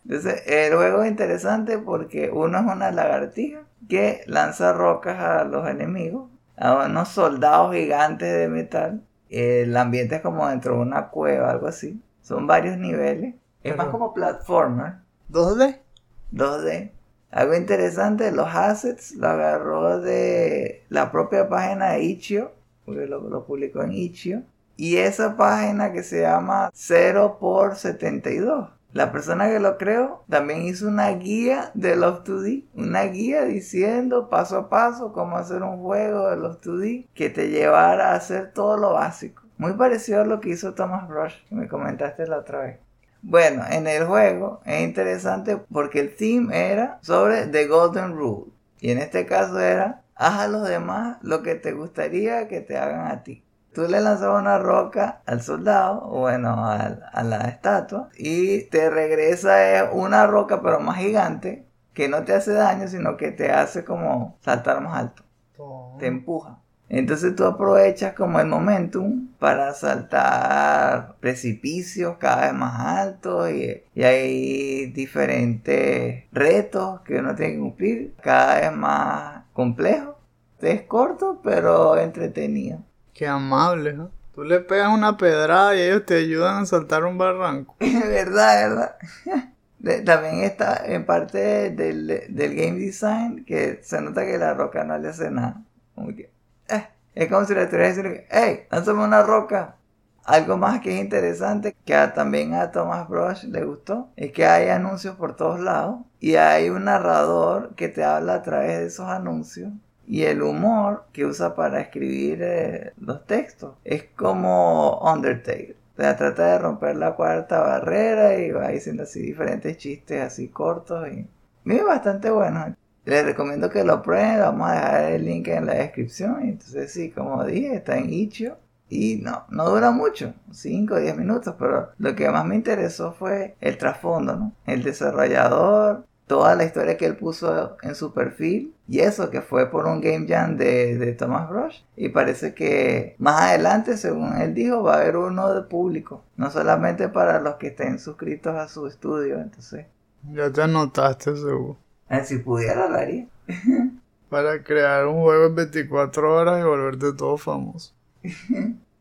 Entonces, el juego es interesante porque uno es una lagartija que lanza rocas a los enemigos, a unos soldados gigantes de metal. El ambiente es como dentro de una cueva, algo así. Son varios niveles. Es más como platformer, 2D. 2D. Algo interesante, los assets lo agarró de la propia página de Itch.io, porque lo, lo publicó en Itch.io. Y esa página que se llama 0 por 72. La persona que lo creó también hizo una guía de Love 2D. Una guía diciendo paso a paso cómo hacer un juego de Love 2D que te llevara a hacer todo lo básico. Muy parecido a lo que hizo Thomas Rush, que me comentaste la otra vez. Bueno, en el juego es interesante porque el theme era sobre The Golden Rule. Y en este caso era, haz a los demás lo que te gustaría que te hagan a ti. Tú le lanzabas una roca al soldado, o bueno, al- a, la estatua, y te regresa eh, una roca pero más gigante, que no te hace daño, sino que te hace como saltar más alto te empuja. Entonces tú aprovechas como el momentum para saltar precipicios cada vez más altos y, y hay diferentes retos que uno tiene que cumplir, cada vez más complejos. Es corto pero entretenido. Qué amable, ¿no? Tú le pegas una pedrada y ellos te ayudan a saltar un barranco. *laughs* verdad, verdad. *laughs* También está en parte del, del game design que se nota que la roca no le hace nada. Eh, es como si le estuvieras diciendo, hey, lánzame una roca. Algo más que es interesante, que también a Thomas Brush le gustó, es que hay anuncios por todos lados y hay un narrador que te habla a través de esos anuncios. Y el humor que usa para escribir eh, los textos es como Undertale. O sea, trata de romper la cuarta barrera y va diciendo así diferentes chistes así cortos y es bastante bueno. Les recomiendo que lo prueben, vamos a dejar el link en la descripción. Entonces sí, como dije, está en Itch.io y no, no dura mucho, 5 o 10 minutos, pero lo que más me interesó fue el trasfondo, ¿no? El desarrollador, toda la historia que él puso en su perfil y eso que fue por un game jam de, de Thomas Brush y parece que más adelante según él dijo va a haber uno de público no solamente para los que estén suscritos a su estudio entonces Ya te anotaste, seguro. eh, si pudiera lo haría *laughs* Para crear un juego en 24 horas y volverte todo famoso. *laughs*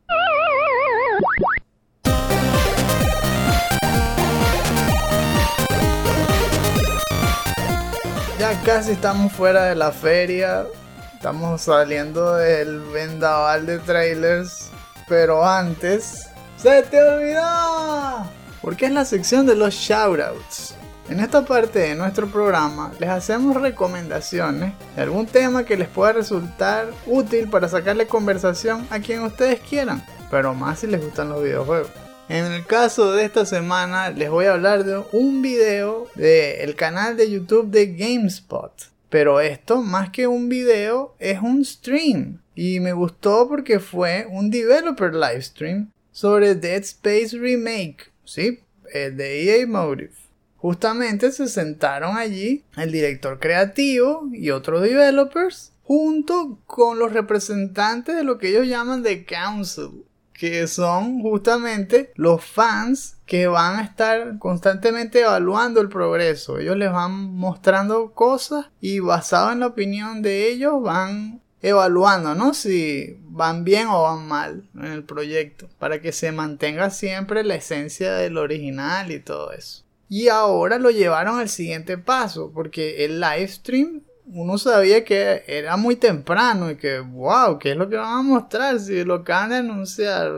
casi estamos fuera de la feria. Estamos saliendo del vendaval de trailers. Pero antes. ¡Se te olvidó! Porque es la sección de los shoutouts. En esta parte de nuestro programa les hacemos recomendaciones de algún tema que les pueda resultar útil para sacarle conversación a quien ustedes quieran, pero más si les gustan los videojuegos. En el caso de esta semana les voy a hablar de un video del canal de YouTube de GameSpot. Pero esto más que un video es un stream. Y me gustó porque fue un developer live stream sobre Dead Space Remake. Sí, el de EA Motive. Justamente se sentaron allí el director creativo y otros developers junto con los representantes de lo que ellos llaman The Council que son justamente los fans que van a estar constantemente evaluando el progreso. Ellos les van mostrando cosas y basado en la opinión de ellos van evaluando, ¿no? Si van bien o van mal en el proyecto, para que se mantenga siempre la esencia del original y todo eso. Y ahora lo llevaron al siguiente paso, porque el live stream uno sabía que era muy temprano y que, wow, ¿qué es lo que van a mostrar? Si lo acaban de anunciar,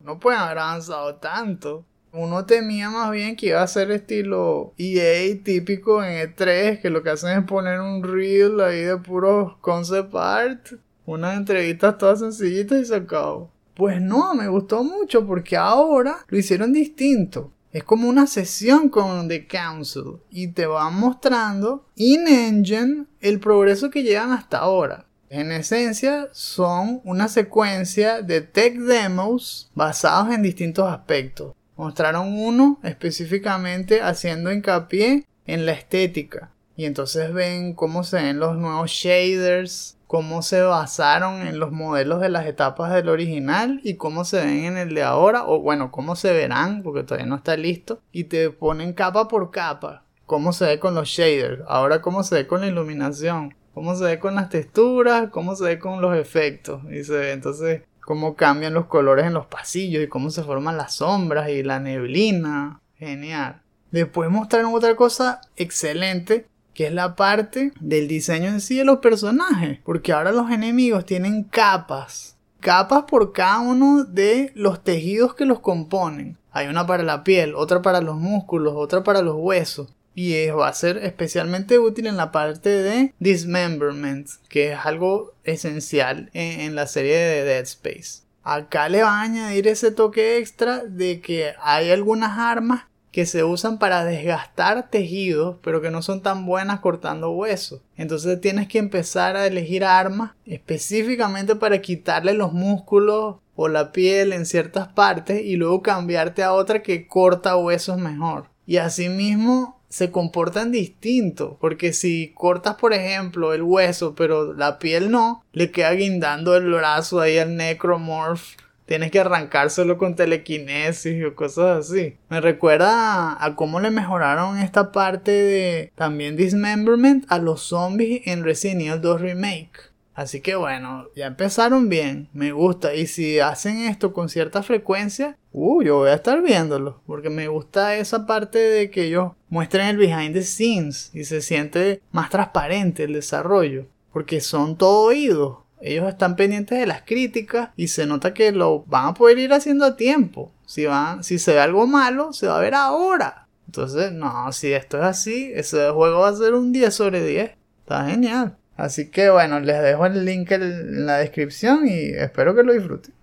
no pueden haber avanzado tanto. Uno temía más bien que iba a ser estilo EA típico en E3, que lo que hacen es poner un reel ahí de puros concept art, unas entrevistas todas sencillitas y se acabó. Pues no, me gustó mucho porque ahora lo hicieron distinto. Es como una sesión con The Council y te van mostrando in-engine el progreso que llegan hasta ahora. En esencia son una secuencia de tech demos basados en distintos aspectos. Mostraron uno específicamente haciendo hincapié en la estética. Y entonces ven cómo se ven los nuevos shaders, cómo se basaron en los modelos de las etapas del original y cómo se ven en el de ahora, o bueno, cómo se verán, porque todavía no está listo, y te ponen capa por capa, cómo se ve con los shaders, ahora cómo se ve con la iluminación, cómo se ve con las texturas, cómo se ve con los efectos, y se ve entonces cómo cambian los colores en los pasillos y cómo se forman las sombras y la neblina, genial. Después mostraron otra cosa excelente que es la parte del diseño en sí de los personajes, porque ahora los enemigos tienen capas, capas por cada uno de los tejidos que los componen. Hay una para la piel, otra para los músculos, otra para los huesos. Y va a ser especialmente útil en la parte de dismemberment, que es algo esencial en, en la serie de Dead Space. Acá le va a añadir ese toque extra de que hay algunas armas que se usan para desgastar tejidos, pero que no son tan buenas cortando huesos. Entonces tienes que empezar a elegir armas específicamente para quitarle los músculos o la piel en ciertas partes y luego cambiarte a otra que corta huesos mejor. Y asimismo se comportan distintos, porque si cortas por ejemplo el hueso pero la piel no, le queda guindando el brazo ahí al necromorph tienes que arrancárselo con telequinesis o cosas así. Me recuerda a, cómo le mejoraron esta parte de también dismemberment a los zombies en Resident Evil 2 Remake. Así que bueno, ya empezaron bien, me gusta. Y si hacen esto con cierta frecuencia, uh, yo voy a estar viéndolo. Porque me gusta esa parte de que ellos muestren el behind the scenes y se siente más transparente el desarrollo. Porque son todo oídos ellos están pendientes de las críticas y se nota que lo van a poder ir haciendo a tiempo. Si, van, si se ve algo malo, se va a ver ahora. Entonces, no, si esto es así, ese juego va a ser un 10 sobre 10. Está genial. Así que bueno, les dejo el link en la descripción y espero que lo disfruten.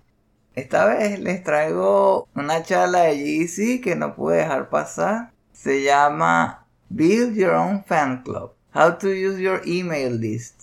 Esta vez les traigo una charla de GC que no pude dejar pasar. Se llama Build Your Own Fan Club. How to use your email list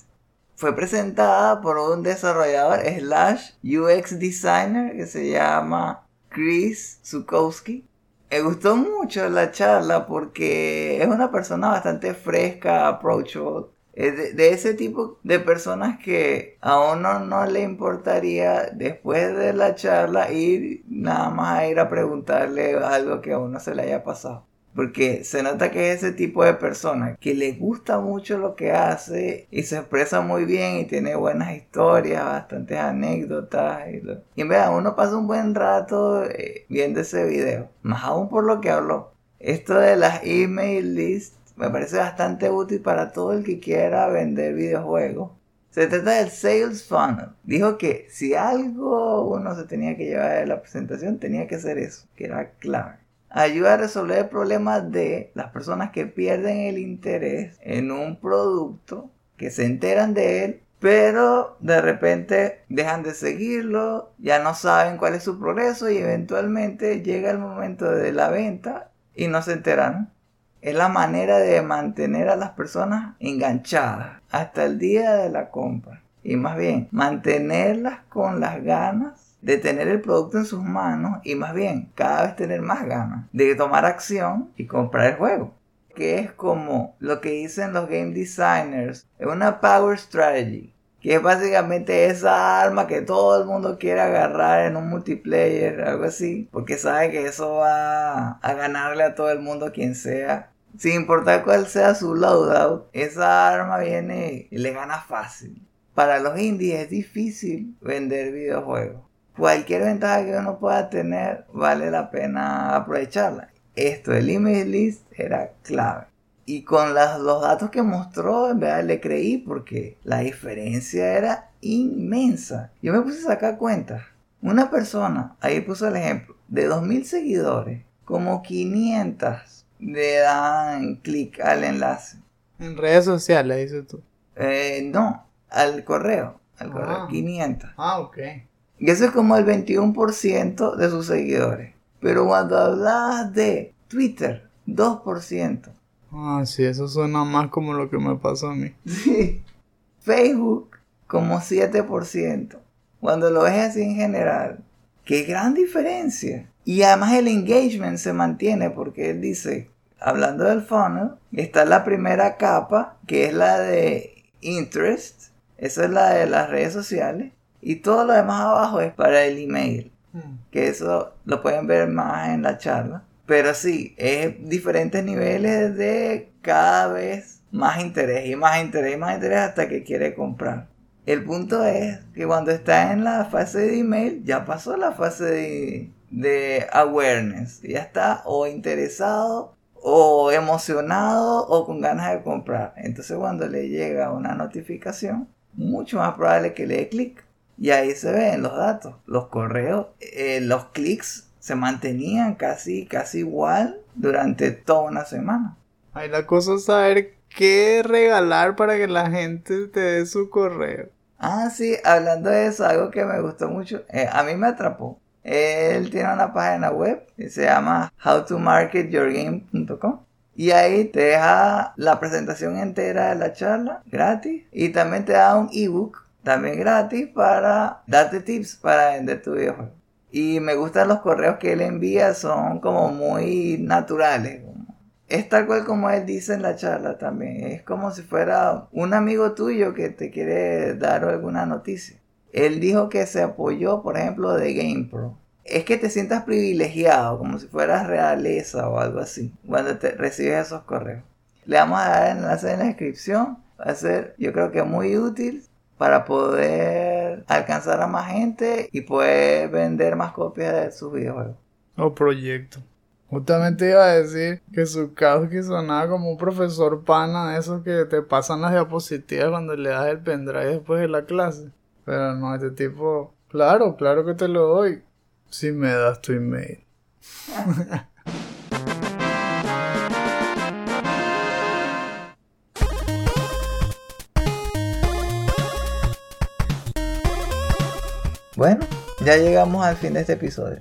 fue presentada por un desarrollador slash UX designer que se llama Chris Zukowski. Me gustó mucho la charla porque es una persona bastante fresca, approachable. De, de, ese tipo de personas que a uno no le importaría después de la charla ir nada más a ir a preguntarle algo que a uno se le haya pasado. Porque se nota que es ese tipo de persona que le gusta mucho lo que hace y se expresa muy bien y tiene buenas historias, bastantes anécdotas. Y, en verdad uno pasa un buen rato eh, viendo ese video. Más aún por lo que habló. Esto de las email lists me parece bastante útil para todo el que quiera vender videojuegos. Se trata del Sales Funnel. Dijo que si algo uno se tenía que llevar de la presentación, tenía que ser eso, que era clave. Ayuda a resolver el problema de las personas que pierden el interés en un producto, que se enteran de él, pero de repente dejan de seguirlo, ya no saben cuál es su progreso y eventualmente llega el momento de la venta y no se enteran. Es la manera de mantener a las personas enganchadas hasta el día de la compra. Y más bien, mantenerlas con las ganas de tener el producto en sus manos y más bien cada vez tener más ganas de tomar acción y comprar el juego. Que es como lo que dicen los game designers, es una power strategy, que es básicamente esa arma que todo el mundo quiere agarrar en un multiplayer, algo así, porque sabe que eso va a ganarle a todo el mundo quien sea. Sin importar cuál sea su loadout, esa arma viene y le gana fácil. Para los indies es difícil vender videojuegos. Cualquier ventaja que uno pueda tener vale la pena aprovecharla. Esto, el email list era clave. Y con los datos que mostró, en verdad le creí porque la diferencia era inmensa. Yo me puse a sacar cuentas. Una persona, ahí puso el ejemplo, de 2.000 seguidores, como 500 le dan clic al enlace. En redes sociales, dices tú. Eh, no, al correo. Al correo, Ah. 500. Ah, ok. Y eso es como el 21% de sus seguidores. Pero cuando hablas de Twitter, 2%. Ah, sí, eso suena más como lo que me pasó a mí. *laughs* Sí. Facebook, como 7%. Cuando lo ves así en general, qué gran diferencia. Y además el engagement se mantiene porque él dice, hablando del funnel, está la primera capa, que es la de interest. Esa es la de las redes sociales. Y todo lo demás abajo es para el email. Que eso lo pueden ver más en la charla. Pero sí, es diferentes niveles de cada vez más interés y más interés y más interés hasta que quiere comprar. El punto es que cuando está en la fase de email, ya pasó la fase de, de awareness. Ya está o interesado o emocionado o con ganas de comprar. Entonces cuando le llega una notificación, mucho más probable que le dé clic. Y ahí se ven los datos, los correos, eh, los clics se mantenían casi, casi igual durante toda una semana. Ahí la cosa es saber qué regalar para que la gente te dé su correo. Ah, sí, hablando de eso, algo que me gustó mucho, eh, a mí me atrapó. Él tiene una página web que se llama howtomarketyourgame.com y ahí te deja la presentación entera de la charla gratis y también te da un ebook también gratis para darte tips para vender tu videojuego. Y me gustan los correos que él envía, son como muy naturales. Es tal cual como él dice en la charla también. Es como si fuera un amigo tuyo que te quiere dar alguna noticia. Él dijo que se apoyó, por ejemplo, de GamePro. Es que te sientas privilegiado, como si fueras realeza o algo así, cuando te recibes esos correos. Le vamos a dar el enlace en la descripción. Va a ser, yo creo que muy útil para poder alcanzar a más gente y poder vender más copias de sus videojuegos. O proyecto. Justamente iba a decir que su que sonaba como un profesor pana de esos que te pasan las diapositivas cuando le das el pendrive después de la clase. Pero no, este tipo, claro, claro que te lo doy. Si me das tu email. *laughs* Bueno, ya llegamos al fin de este episodio.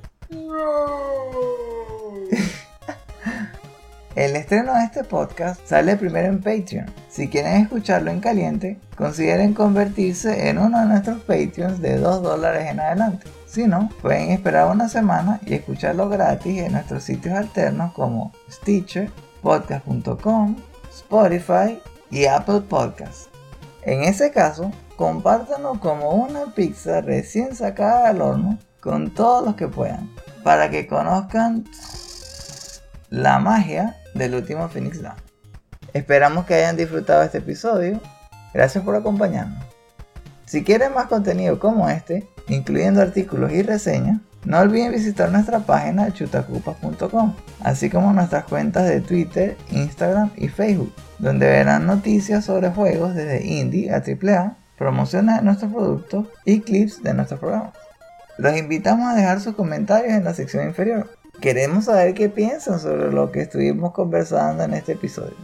El estreno de este podcast sale primero en Patreon. Si quieren escucharlo en caliente, consideren convertirse en uno de nuestros Patreons de 2 dólares en adelante. Si no, pueden esperar una semana y escucharlo gratis en nuestros sitios alternos como Stitcher, podcast.com, Spotify y Apple Podcasts. En ese caso, compártanlo como una pizza recién sacada del horno con todos los que puedan, para que conozcan la magia del último Phoenix Down. Esperamos que hayan disfrutado este episodio. Gracias por acompañarnos. Si quieren más contenido como este, incluyendo artículos y reseñas, No olviden visitar nuestra página chutacupas.com, así como nuestras cuentas de Twitter, Instagram y Facebook, donde verán noticias sobre juegos desde indie a AAA, promociones de nuestros productos y clips de nuestros programas. Los invitamos a dejar sus comentarios en la sección inferior. Queremos saber qué piensan sobre lo que estuvimos conversando en este episodio.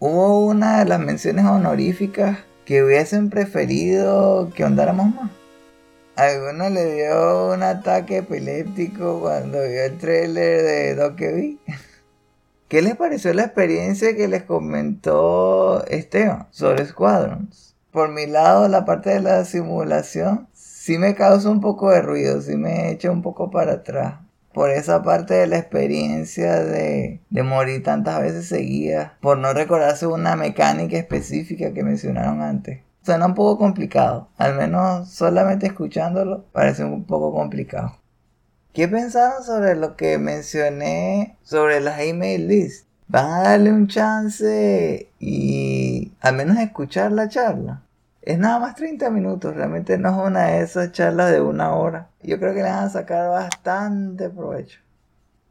Hubo una de las menciones honoríficas que hubiesen preferido que ondáramos más. ¿Alguno le dio un ataque epiléptico cuando vio el trailer de Dokeby? *laughs* ¿Qué les pareció la experiencia que les comentó Esteban sobre Squadrons? Por mi lado, la parte de la simulación sí me causa un poco de ruido, sí me echa un poco para atrás. Por esa parte de la experiencia de, de morir tantas veces seguidas, por no recordarse una mecánica específica que mencionaron antes suena un poco complicado. Al menos solamente escuchándolo parece un poco complicado. ¿Qué pensaron sobre lo que mencioné sobre las email lists? ¿Van a darle un chance y al menos escuchar la charla? Es nada más 30 minutos, realmente no es una de esas charlas de una hora. Yo creo que le van a sacar bastante provecho.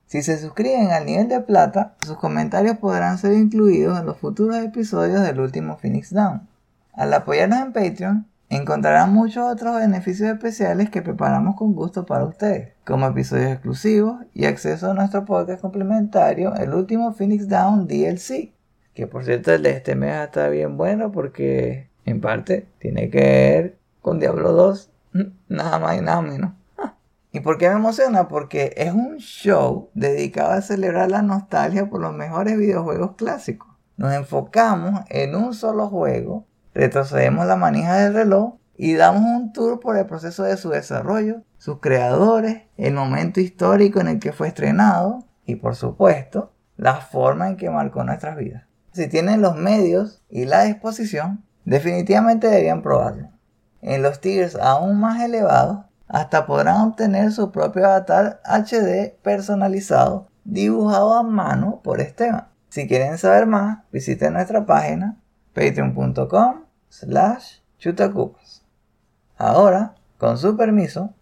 Si se suscriben al nivel de plata, sus comentarios podrán ser incluidos en los futuros episodios del último Phoenix Down. Al apoyarnos en Patreon, encontrarán muchos otros beneficios especiales que preparamos con gusto para ustedes, como episodios exclusivos y acceso a nuestro podcast complementario, el último Phoenix Down DLC, que por cierto el de este mes está bien bueno porque en parte tiene que ver con Diablo 2, nada más y nada menos. ¿Y por qué me emociona? Porque es un show dedicado a celebrar la nostalgia por los mejores videojuegos clásicos. Nos enfocamos en un solo juego retrocedemos la manija del reloj y damos un tour por el proceso de su desarrollo, sus creadores, el momento histórico en el que fue estrenado y por supuesto la forma en que marcó nuestras vidas. Si tienen los medios y la disposición, definitivamente deberían probarlo. En los tiers aún más elevados, hasta podrán obtener su propio avatar HD personalizado dibujado a mano por Esteban. Si quieren saber más, visiten nuestra página patreon.com slash chutacupas. Ahora, con su permiso,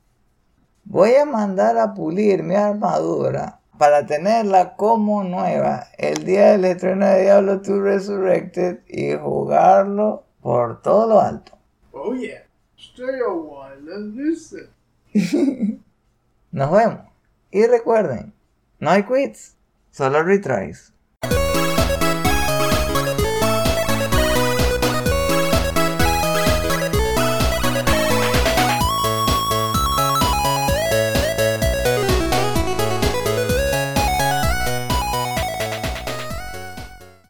voy a mandar a pulir mi armadura para tenerla como nueva el día del estreno de Diablo 2 Resurrected y jugarlo por todo lo alto. Oh yeah, stay a while and listen. Nos vemos. Y recuerden, no hay quits, solo retries.